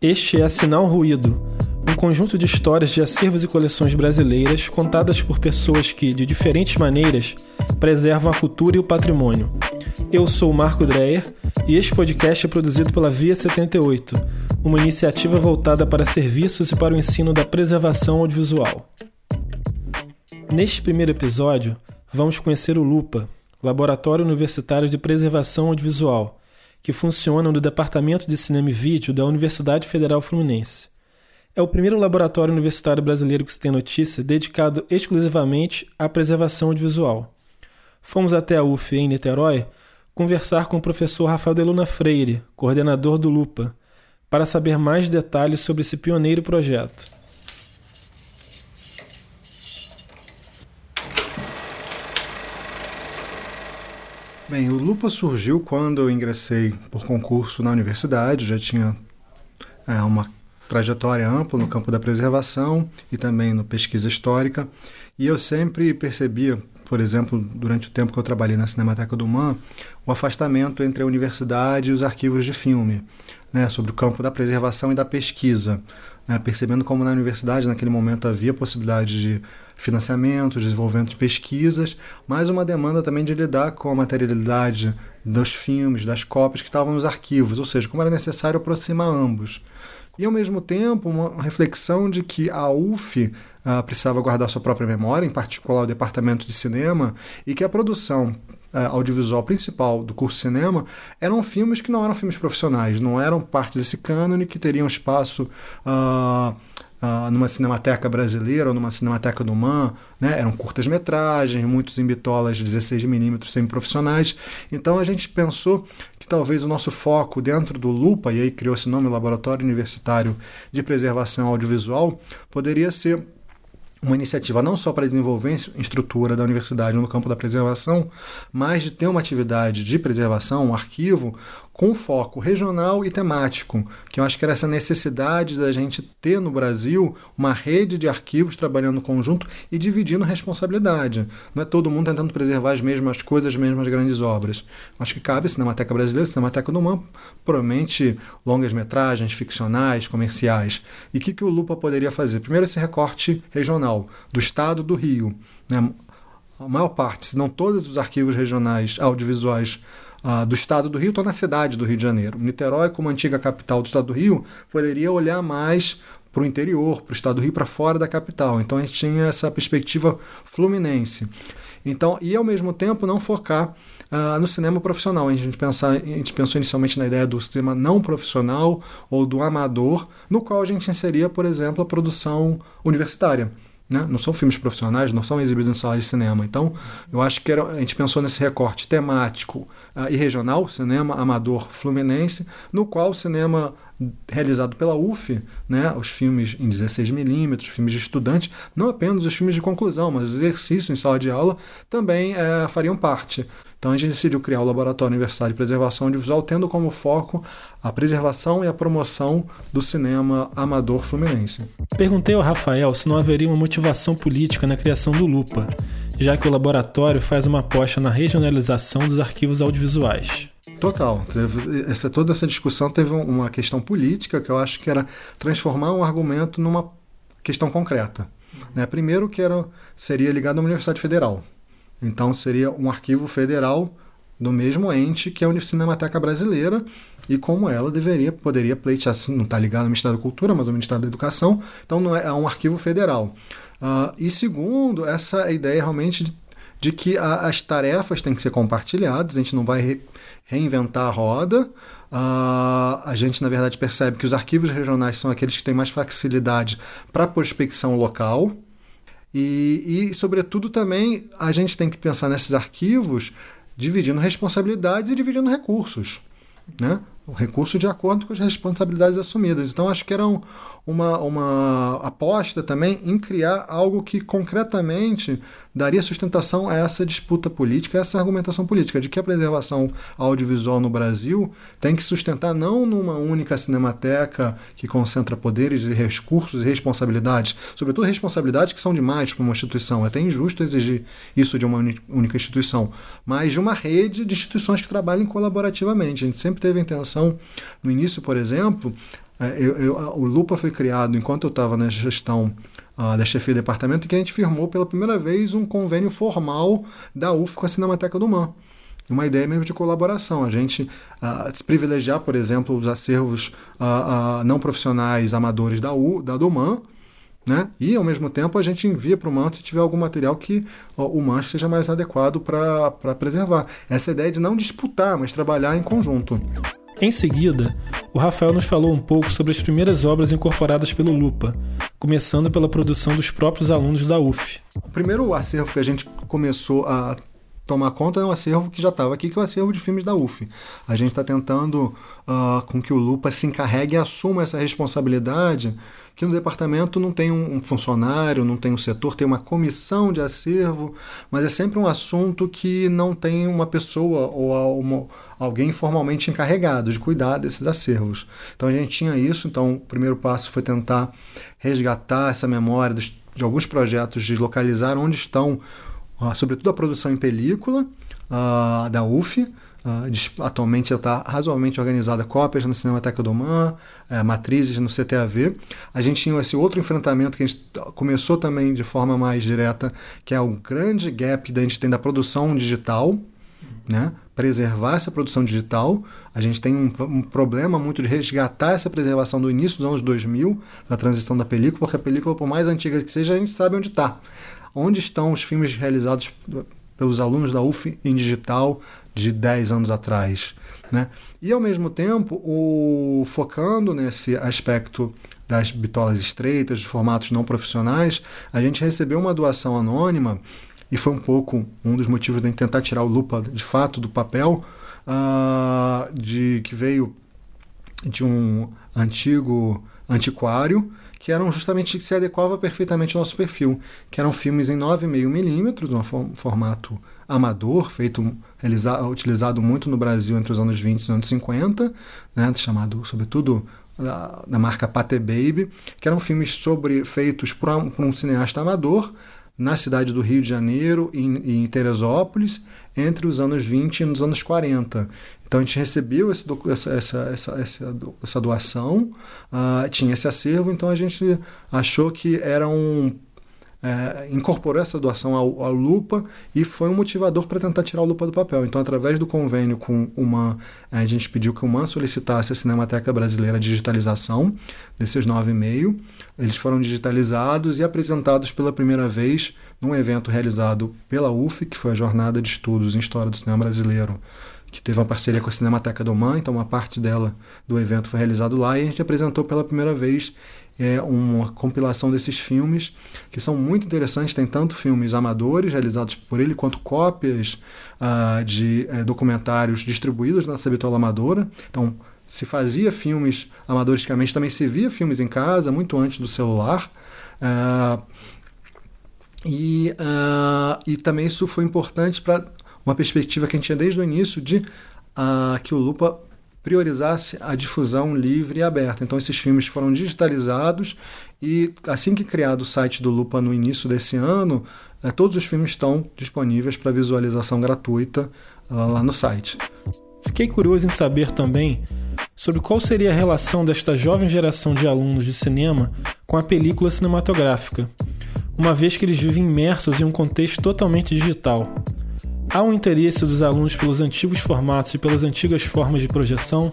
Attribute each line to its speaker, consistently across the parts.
Speaker 1: Este é Sinal Ruído, um conjunto de histórias de acervos e coleções brasileiras contadas por pessoas que, de diferentes maneiras, preservam a cultura e o patrimônio. Eu sou Marco Dreyer e este podcast é produzido pela Via 78, uma iniciativa voltada para serviços e para o ensino da preservação audiovisual. Neste primeiro episódio, vamos conhecer o LUPA, Laboratório Universitário de Preservação Audiovisual, que funciona no Departamento de Cinema e Vídeo da Universidade Federal Fluminense. É o primeiro laboratório universitário brasileiro que se tem notícia dedicado exclusivamente à preservação audiovisual. Fomos até a UF em Niterói conversar com o professor Rafael de Luna Freire, coordenador do LUPA, para saber mais detalhes sobre esse pioneiro projeto.
Speaker 2: Bem, o Lupa surgiu quando eu ingressei por concurso na universidade, já tinha é, uma trajetória ampla no campo da preservação e também no pesquisa histórica, e eu sempre percebia, por exemplo, durante o tempo que eu trabalhei na Cinemateca do MAN, o afastamento entre a universidade e os arquivos de filme, né, sobre o campo da preservação e da pesquisa, né, percebendo como na universidade naquele momento havia possibilidade de financiamento, desenvolvimento de pesquisas, mas uma demanda também de lidar com a materialidade dos filmes, das cópias que estavam nos arquivos, ou seja, como era necessário aproximar ambos. E ao mesmo tempo, uma reflexão de que a UF ah, precisava guardar sua própria memória, em particular o departamento de cinema, e que a produção audiovisual principal do curso cinema eram filmes que não eram filmes profissionais, não eram parte desse cânone que teriam espaço. Uh, uh, numa cinemateca brasileira ou numa cinemateca do MAN, né? eram curtas-metragens, muitos em bitolas 16mm semi-profissionais. Então a gente pensou que talvez o nosso foco dentro do LUPA, e aí criou esse nome Laboratório Universitário de Preservação Audiovisual, poderia ser uma iniciativa não só para desenvolver estrutura da universidade no campo da preservação, mas de ter uma atividade de preservação, um arquivo, com foco regional e temático, que eu acho que era essa necessidade da gente ter no Brasil uma rede de arquivos trabalhando conjunto e dividindo responsabilidade. Não é todo mundo tentando preservar as mesmas coisas, as mesmas grandes obras. Acho que cabe a Cinemateca Brasileira, a Cinemateca do MAN, provavelmente longas metragens, ficcionais, comerciais. E o que, que o Lupa poderia fazer? Primeiro, esse recorte regional do estado do Rio. Né? A maior parte, se não todos os arquivos regionais audiovisuais ah, do estado do Rio estão na cidade do Rio de Janeiro. Niterói, como antiga capital do estado do Rio, poderia olhar mais para o interior, para o estado do Rio, para fora da capital. Então a gente tinha essa perspectiva fluminense. Então, e ao mesmo tempo não focar uh, no cinema profissional. A gente, pensar, a gente pensou inicialmente na ideia do cinema não profissional ou do amador, no qual a gente inseria, por exemplo, a produção universitária. Né? Não são filmes profissionais, não são exibidos em salas de cinema. Então, eu acho que era, a gente pensou nesse recorte temático uh, e regional, cinema amador fluminense, no qual o cinema realizado pela UF, né, os filmes em 16mm, filmes de estudante, não apenas os filmes de conclusão, mas os exercícios em sala de aula também é, fariam parte. Então a gente decidiu criar o Laboratório Universitário de Preservação Audiovisual, tendo como foco a preservação e a promoção do cinema amador fluminense.
Speaker 1: Perguntei ao Rafael se não haveria uma motivação política na criação do Lupa, já que o laboratório faz uma aposta na regionalização dos arquivos audiovisuais.
Speaker 2: Total. Essa, toda essa discussão teve uma questão política que eu acho que era transformar um argumento numa questão concreta. Né? Primeiro que era, seria ligado à Universidade Federal. Então seria um arquivo federal do mesmo ente que é a Cinemateca Brasileira e como ela deveria, poderia pleitear, assim, não está ligado ao Ministério da Cultura, mas ao Ministério da Educação, então não é, é um arquivo federal. Uh, e segundo, essa ideia realmente de, de que a, as tarefas têm que ser compartilhadas, a gente não vai re, reinventar a roda, Uh, a gente, na verdade, percebe que os arquivos regionais são aqueles que têm mais facilidade para prospecção local. E, e, sobretudo, também a gente tem que pensar nesses arquivos dividindo responsabilidades e dividindo recursos. Né? O recurso de acordo com as responsabilidades assumidas. Então, acho que era um, uma, uma aposta também em criar algo que concretamente daria sustentação a essa disputa política, a essa argumentação política, de que a preservação audiovisual no Brasil tem que sustentar não numa única cinemateca que concentra poderes e recursos e responsabilidades, sobretudo responsabilidades que são demais para uma instituição. É até injusto exigir isso de uma única instituição, mas de uma rede de instituições que trabalhem colaborativamente. A gente sempre teve a intenção, no início, por exemplo, é, eu, eu, o Lupa foi criado enquanto eu estava na gestão uh, da chefia de departamento, que a gente firmou pela primeira vez um convênio formal da UF com a Cinemateca do Man. Uma ideia mesmo de colaboração. A gente uh, se privilegiar, por exemplo, os acervos uh, não profissionais amadores da, U, da Duman, né? E ao mesmo tempo a gente envia para o manto se tiver algum material que o manto seja mais adequado para preservar. Essa ideia de não disputar, mas trabalhar em conjunto.
Speaker 1: Em seguida, o Rafael nos falou um pouco sobre as primeiras obras incorporadas pelo Lupa, começando pela produção dos próprios alunos da UF.
Speaker 2: O primeiro acervo que a gente começou a tomar conta é um acervo que já estava aqui, que é o acervo de filmes da UF. A gente está tentando uh, com que o Lupa se encarregue e assuma essa responsabilidade que no departamento não tem um funcionário, não tem um setor, tem uma comissão de acervo, mas é sempre um assunto que não tem uma pessoa ou uma, alguém formalmente encarregado de cuidar desses acervos. Então a gente tinha isso, então o primeiro passo foi tentar resgatar essa memória dos, de alguns projetos, de localizar onde estão, sobretudo a produção em película uh, da UF, Uh, atualmente está razoavelmente organizada cópias na Cinemateca do Man, é, matrizes no CTAV. A gente tinha esse outro enfrentamento que a gente começou também de forma mais direta, que é o grande gap que a gente tem da produção digital, né? preservar essa produção digital. A gente tem um, um, problema muito de resgatar essa preservação do início dos anos 2000, da transição da película, porque a película, por mais antiga que seja, a gente sabe onde está. Onde estão os filmes realizados pelos alunos da UF em digital, de 10 anos atrás. Né? E ao mesmo tempo, o, focando nesse aspecto das bitolas estreitas, de formatos não profissionais, a gente recebeu uma doação anônima e foi um pouco um dos motivos de tentar tirar o lupa de fato do papel, uh, de que veio de um antigo antiquário que eram justamente que se adequava perfeitamente ao nosso perfil, que eram filmes em 9,5mm, um formato amador, feito utilizado muito no Brasil entre os anos 20 e os anos 50, né, chamado sobretudo da, da marca Pate Baby, que eram filmes sobre feitos por um, por um cineasta amador na cidade do Rio de Janeiro e em, em Teresópolis entre os anos 20 e os anos 40. Então a gente recebeu esse, essa, essa, essa, essa, doação, uh, tinha esse acervo, então a gente achou que era um é, incorporou essa doação ao, Lupa e foi um motivador para tentar tirar o Lupa do papel. Então, através do convênio com uma, a gente pediu que o MAN solicitasse a Cinemateca Brasileira a digitalização desses nove e meio. Eles foram digitalizados e apresentados pela primeira vez num evento realizado pela UF, que foi a Jornada de Estudos em História do Cinema Brasileiro que teve uma parceria com a Cinemateca do Man, então uma parte dela do evento foi realizado lá e a gente apresentou pela primeira vez é, uma compilação desses filmes que são muito interessantes. Tem tanto filmes amadores realizados por ele quanto cópias uh, de uh, documentários distribuídos na Sabitola Amadora. Então se fazia filmes amadoristicamente, também se via filmes em casa muito antes do celular. Uh, e, e também isso foi importante para uma perspectiva que a gente tinha desde o início de que o Lupa priorizasse a difusão livre e aberta. Então esses filmes foram digitalizados e assim que criado o site do Lupa no início desse ano, uh, todos os filmes estão disponíveis para visualização gratuita uh, lá no site.
Speaker 1: Fiquei curioso em saber também sobre qual seria a relação desta jovem geração de alunos de cinema com a película cinematográfica, uma vez que eles vivem imersos em um contexto totalmente digital. Há um interesse dos alunos pelos antigos formatos e pelas antigas formas de projeção?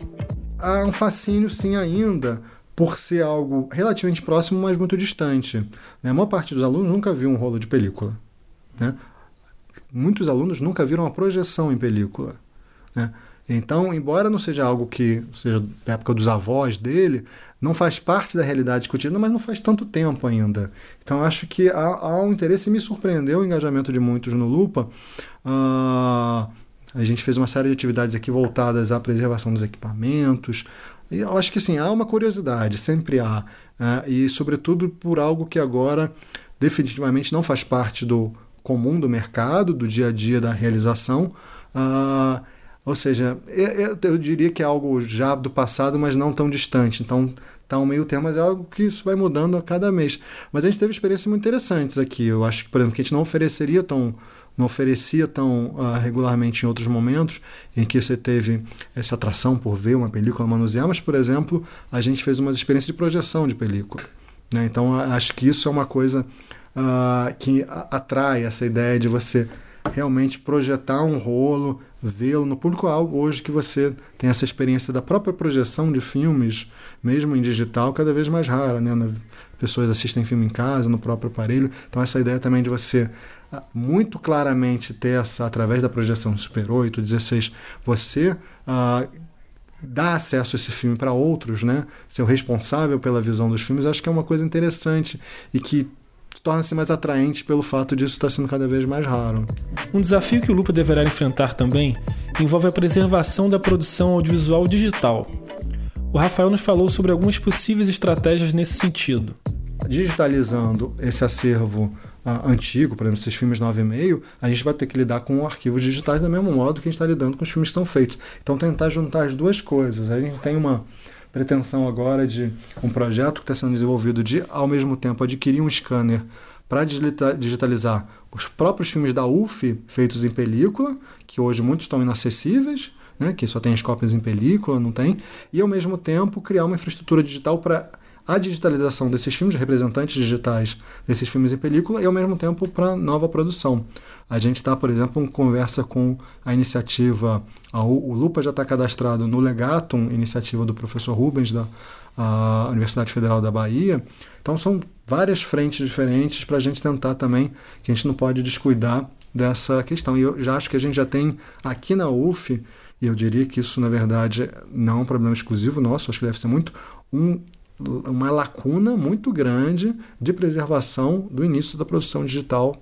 Speaker 2: Há um fascínio, sim, ainda, por ser algo relativamente próximo, mas muito distante. Né? A maior parte dos alunos nunca viu um rolo de película. Né? Muitos alunos nunca viram uma projeção em película. Né? Então, embora não seja algo que seja da época dos avós dele, não faz parte da realidade discutida, mas não faz tanto tempo ainda. Então, acho que há, há um interesse, me surpreendeu o engajamento de muitos no Lupa, uh, A gente fez uma série de atividades aqui voltadas à preservação dos equipamentos. E eu acho que sim, há uma curiosidade, sempre há. Né? E, sobretudo, por algo que agora definitivamente não faz parte do comum do mercado, do dia a dia da realização. Uh, ou seja, eu, eu, diria que é algo já do passado, mas não tão distante. Então, tá um meio termo, mas é algo que isso vai mudando a cada mês. Mas a gente teve experiências muito interessantes aqui. Eu acho que, por exemplo, que a gente não ofereceria tão não oferecia tão uh, regularmente em outros momentos em que você teve essa atração por ver uma película manusear, mas, por exemplo, a gente fez umas experiências de projeção de película. Né? Então, acho que isso é uma coisa uh, que atrai essa ideia de você realmente projetar um rolo, vê-lo no público algo hoje que você tem essa experiência da própria projeção de filmes, mesmo em digital, cada vez mais rara, né? Pessoas assistem filme em casa, no próprio aparelho. Então essa ideia também de você ah, muito claramente ter essa através da projeção Super 8, 16, você uh, dá acesso a esse filme para outros, né? Ser o responsável pela visão dos filmes, acho que é uma coisa interessante e que torna-se mais atraente pelo fato disso estar sendo cada vez mais raro.
Speaker 1: Um desafio que o Lupa deverá enfrentar também envolve a preservação da produção audiovisual digital. O Rafael nos falou sobre algumas possíveis estratégias nesse sentido.
Speaker 2: Digitalizando esse acervo uh, antigo, por exemplo, esses filmes 9,5, a gente vai ter que lidar com arquivos digitais do mesmo modo que a gente está lidando com os filmes que estão feitos. Então, tentar juntar as duas coisas. A gente tem uma pretensão agora de um projeto que está sendo desenvolvido de, ao mesmo tempo, adquirir um scanner para digitalizar os próprios filmes da UF feitos em película, que hoje muitos estão inacessíveis, né, que só tem as cópias em película, não tem, e ao mesmo tempo criar uma infraestrutura digital para a digitalização desses filmes, representantes digitais desses filmes em película, e ao mesmo tempo para nova produção. A gente está, por exemplo, em conversa com a iniciativa, a, o Lupa já está cadastrado no Legatum, iniciativa do professor Rubens, da Universidade Federal da Bahia. Então são várias frentes diferentes para a gente tentar também, que a gente não pode descuidar dessa questão. E eu já acho que a gente já tem aqui na UF, e eu diria que isso, na verdade, não é um problema exclusivo nosso, acho que deve ser muito um uma lacuna muito grande de preservação do início da produção digital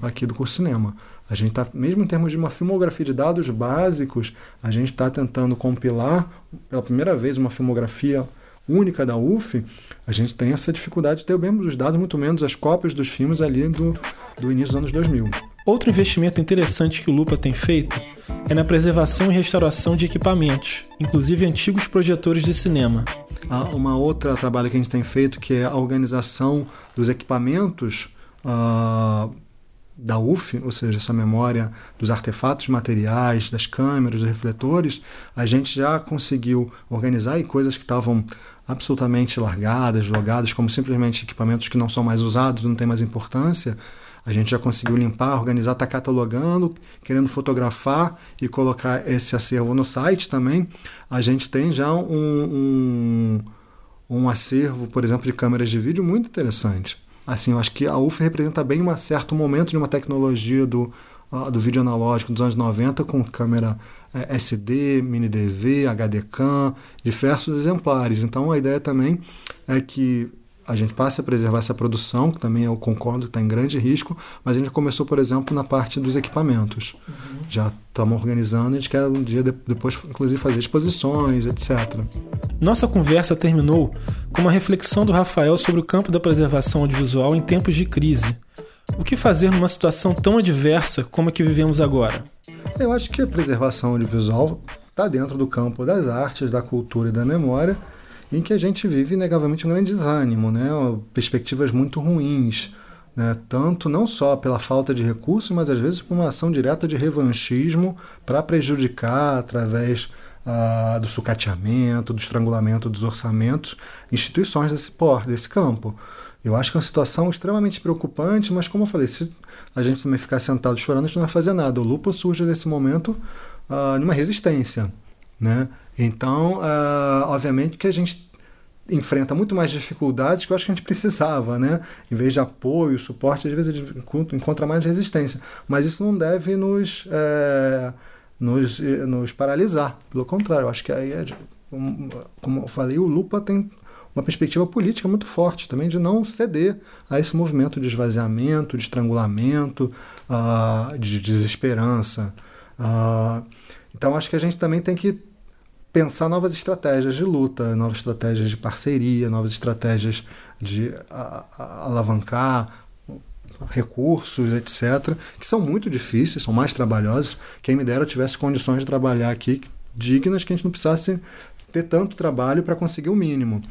Speaker 2: aqui do curso cinema. A gente está, mesmo em termos de uma filmografia de dados básicos, a gente está tentando compilar pela primeira vez uma filmografia única da UF. A gente tem essa dificuldade de ter mesmo os dados, muito menos as cópias dos filmes ali do, do início dos anos 2000.
Speaker 1: Outro investimento interessante que o Lupa tem feito é na preservação e restauração de equipamentos, inclusive antigos projetores de cinema.
Speaker 2: Há uma outra trabalho que a gente tem feito que é a organização dos equipamentos uh, da UF, ou seja, essa memória dos artefatos materiais, das câmeras, dos refletores, a gente já conseguiu organizar e coisas que estavam absolutamente largadas, jogadas, como simplesmente equipamentos que não são mais usados, não têm mais importância, a gente já conseguiu limpar, organizar, está catalogando, querendo fotografar e colocar esse acervo no site também. A gente tem já um, um, um acervo, por exemplo, de câmeras de vídeo muito interessante. Assim, eu acho que a UF representa bem um certo momento de uma tecnologia do, uh, do vídeo analógico dos anos 90 com câmera é, SD, mini DV, HD CAM, diversos exemplares. Então a ideia também é que a gente passe a preservar essa produção, que também eu concordo que está em grande risco, mas a gente começou, por exemplo, na parte dos equipamentos. Uhum. Já estamos organizando, a gente quer um dia depois, inclusive, fazer exposições, etc.
Speaker 1: Nossa conversa terminou com uma reflexão do Rafael sobre o campo da preservação audiovisual em tempos de crise. O que fazer numa situação tão adversa como a que vivemos agora?
Speaker 2: Eu acho que a preservação audiovisual está dentro do campo das artes, da cultura e da memória em que a gente vive inegavelmente um grande desânimo, né? perspectivas muito ruins, né? tanto não só pela falta de recursos, mas às vezes por uma ação direta de revanchismo para prejudicar através ah, do sucateamento, do estrangulamento dos orçamentos, instituições desse porto, desse campo. Eu acho que é uma situação extremamente preocupante, mas como eu falei, se a gente também ficar sentado chorando, a gente não vai fazer nada. O lupo surge nesse momento ah, numa resistência, né? Então, uh, obviamente que a gente enfrenta muito mais dificuldades que eu acho que a gente precisava, né? Em vez de apoio, suporte, às vezes a gente encontra mais resistência. Mas isso não deve nos, é, nos, nos paralisar. Pelo contrário, eu acho que aí, é, como eu falei, o Lupa tem uma perspectiva política muito forte também de não ceder a esse movimento de esvaziamento, de estrangulamento, uh, de desesperança. Uh, então acho que a gente também tem que pensar novas estratégias de luta, novas estratégias de parceria, novas estratégias de alavancar recursos, etc., que são muito difíceis, são mais trabalhosos. Quem me dera tivesse condições de trabalhar aqui dignas, que a gente não precisasse ter tanto trabalho para conseguir o mínimo.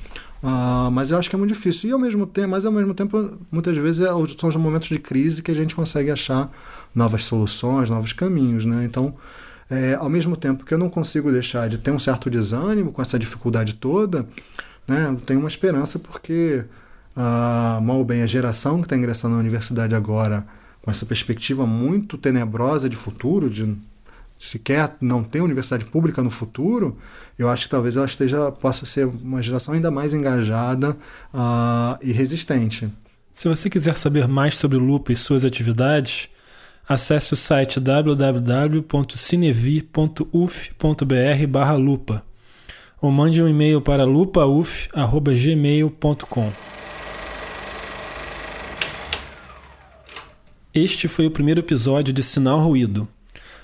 Speaker 2: Uh, mas eu acho que é muito difícil. E ao mesmo tempo, mas ao mesmo tempo, muitas vezes é, são os momentos de crise que a gente consegue achar novas soluções, novos caminhos, né? Então, é, ao mesmo tempo que eu não consigo deixar de ter um certo desânimo com essa dificuldade toda, né? Eu tenho uma esperança porque uh, mal ou bem a geração que está ingressando na universidade agora com essa perspectiva muito tenebrosa de futuro, de sequer não ter universidade pública no futuro, eu acho que talvez ela esteja possa ser uma geração ainda mais engajada uh, e resistente.
Speaker 1: Se você quiser saber mais sobre o Lupa e suas atividades, acesse o site www.cinevi.uf.br/lupa ou mande um e-mail para lupauf@gmail.com. Este foi o primeiro episódio de Sinal Ruído.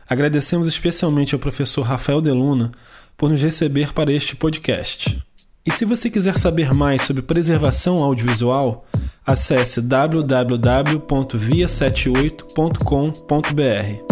Speaker 1: Agradecemos especialmente ao professor Rafael Deluna por nos receber para este podcast. E se você quiser saber mais sobre preservação audiovisual, acesse www.via78.com.br.